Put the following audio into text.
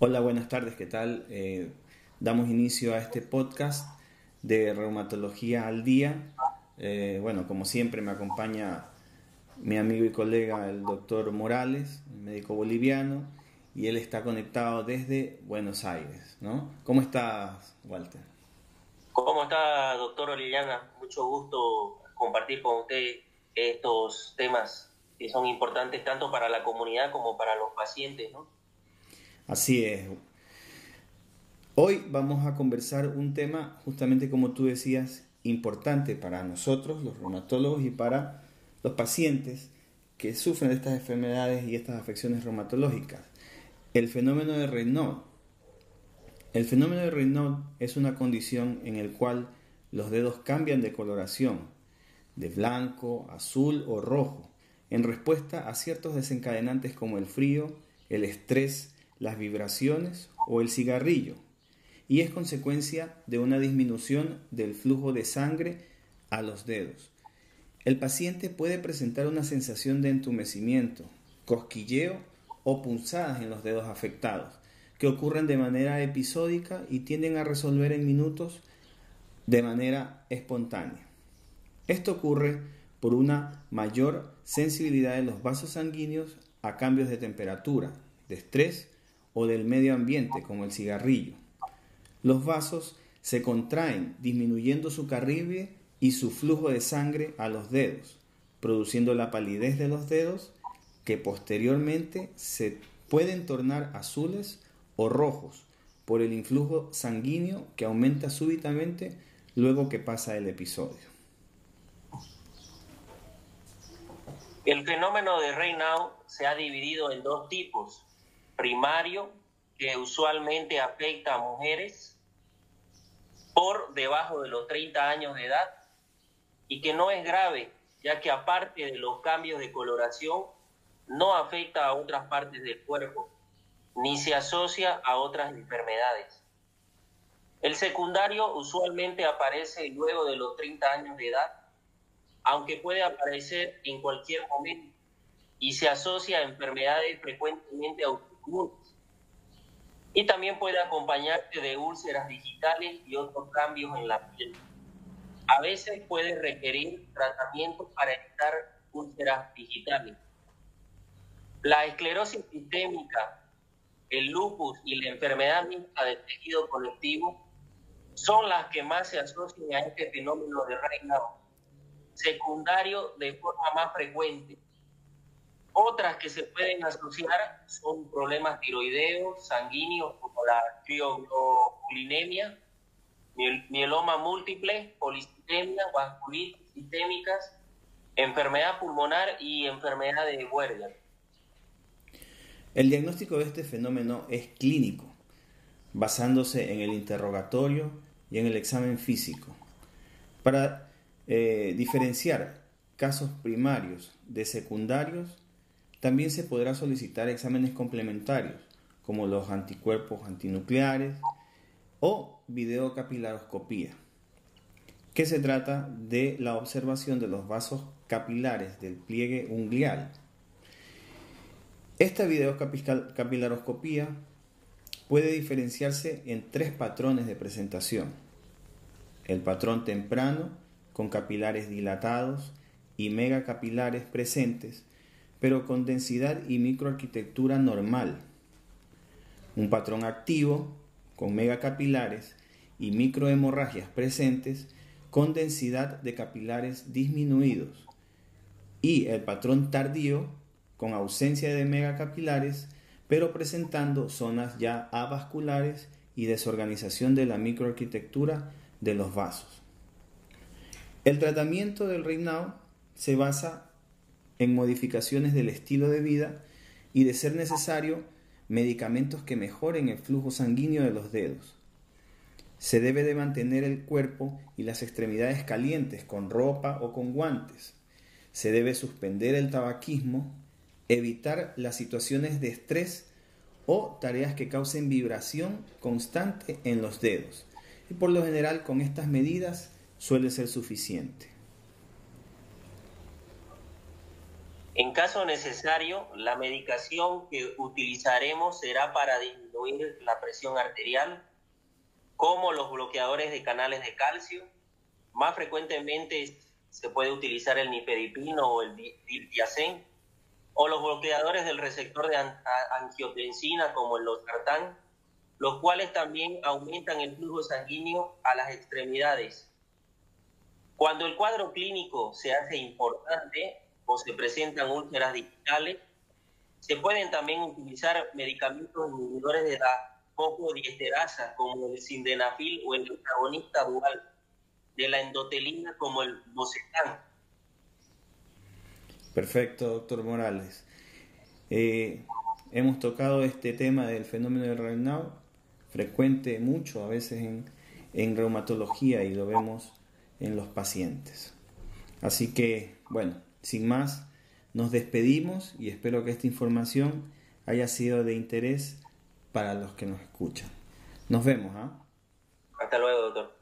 Hola, buenas tardes, ¿qué tal? Eh, damos inicio a este podcast de Reumatología al Día. Eh, bueno, como siempre me acompaña mi amigo y colega el doctor Morales, médico boliviano, y él está conectado desde Buenos Aires, ¿no? ¿Cómo estás, Walter? ¿Cómo está, doctor Orellana? Mucho gusto compartir con usted estos temas que son importantes tanto para la comunidad como para los pacientes, ¿no? Así es. Hoy vamos a conversar un tema, justamente como tú decías, importante para nosotros, los reumatólogos, y para los pacientes que sufren de estas enfermedades y estas afecciones reumatológicas. El fenómeno de Raynaud. El fenómeno de Raynaud es una condición en la cual los dedos cambian de coloración, de blanco, azul o rojo, en respuesta a ciertos desencadenantes como el frío, el estrés, las vibraciones o el cigarrillo, y es consecuencia de una disminución del flujo de sangre a los dedos. El paciente puede presentar una sensación de entumecimiento, cosquilleo o punzadas en los dedos afectados, que ocurren de manera episódica y tienden a resolver en minutos de manera espontánea. Esto ocurre por una mayor sensibilidad de los vasos sanguíneos a cambios de temperatura, de estrés o del medio ambiente, como el cigarrillo. Los vasos se contraen, disminuyendo su carribie y su flujo de sangre a los dedos, produciendo la palidez de los dedos que posteriormente se pueden tornar azules o rojos por el influjo sanguíneo que aumenta súbitamente luego que pasa el episodio. El fenómeno de Raynaud se ha dividido en dos tipos, primario, que usualmente afecta a mujeres por debajo de los 30 años de edad y que no es grave, ya que aparte de los cambios de coloración, no afecta a otras partes del cuerpo, ni se asocia a otras enfermedades. El secundario usualmente aparece luego de los 30 años de edad, aunque puede aparecer en cualquier momento y se asocia a enfermedades frecuentemente autoinmunes y también puede acompañarse de úlceras digitales y otros cambios en la piel. A veces puede requerir tratamientos para evitar úlceras digitales. La esclerosis sistémica, el lupus y la enfermedad mixta del tejido conectivo son las que más se asocian a este fenómeno de Raynaud, secundario de forma más frecuente otras que se pueden asociar son problemas tiroideos, sanguíneos, como la crioglobulinemia, mieloma múltiple, policitemia, vasculitis sistémicas, enfermedad pulmonar y enfermedad de Werger. El diagnóstico de este fenómeno es clínico, basándose en el interrogatorio y en el examen físico. Para eh, diferenciar casos primarios de secundarios, también se podrá solicitar exámenes complementarios, como los anticuerpos antinucleares o videocapilaroscopía, que se trata de la observación de los vasos capilares del pliegue unguial. Esta videocapilaroscopía puede diferenciarse en tres patrones de presentación. El patrón temprano, con capilares dilatados y megacapilares presentes, pero con densidad y microarquitectura normal. Un patrón activo, con megacapilares y microhemorragias presentes, con densidad de capilares disminuidos. Y el patrón tardío, con ausencia de megacapilares, pero presentando zonas ya avasculares y desorganización de la microarquitectura de los vasos. El tratamiento del Raynaud se basa en modificaciones del estilo de vida y, de ser necesario, medicamentos que mejoren el flujo sanguíneo de los dedos. Se debe de mantener el cuerpo y las extremidades calientes con ropa o con guantes. Se debe suspender el tabaquismo, evitar las situaciones de estrés o tareas que causen vibración constante en los dedos. Y por lo general con estas medidas suele ser suficiente. En caso necesario, la medicación que utilizaremos será para disminuir la presión arterial, como los bloqueadores de canales de calcio. Más frecuentemente se puede utilizar el nifedipino o el diltiazem, o los bloqueadores del receptor de angiotensina como el losartán, los cuales también aumentan el flujo sanguíneo a las extremidades. Cuando el cuadro clínico se hace importante, o se presentan úlceras digitales, se pueden también utilizar medicamentos inhibidores de la fosfodiesterasa como el sindenafil o el antagonista dual de la endotelina como el bocetan. Perfecto, doctor Morales. Eh, hemos tocado este tema del fenómeno del Raynaud, frecuente mucho a veces en, en reumatología y lo vemos en los pacientes. Así que, bueno, sin más, nos despedimos y espero que esta información haya sido de interés para los que nos escuchan. Nos vemos. ¿ah? Hasta luego, doctor.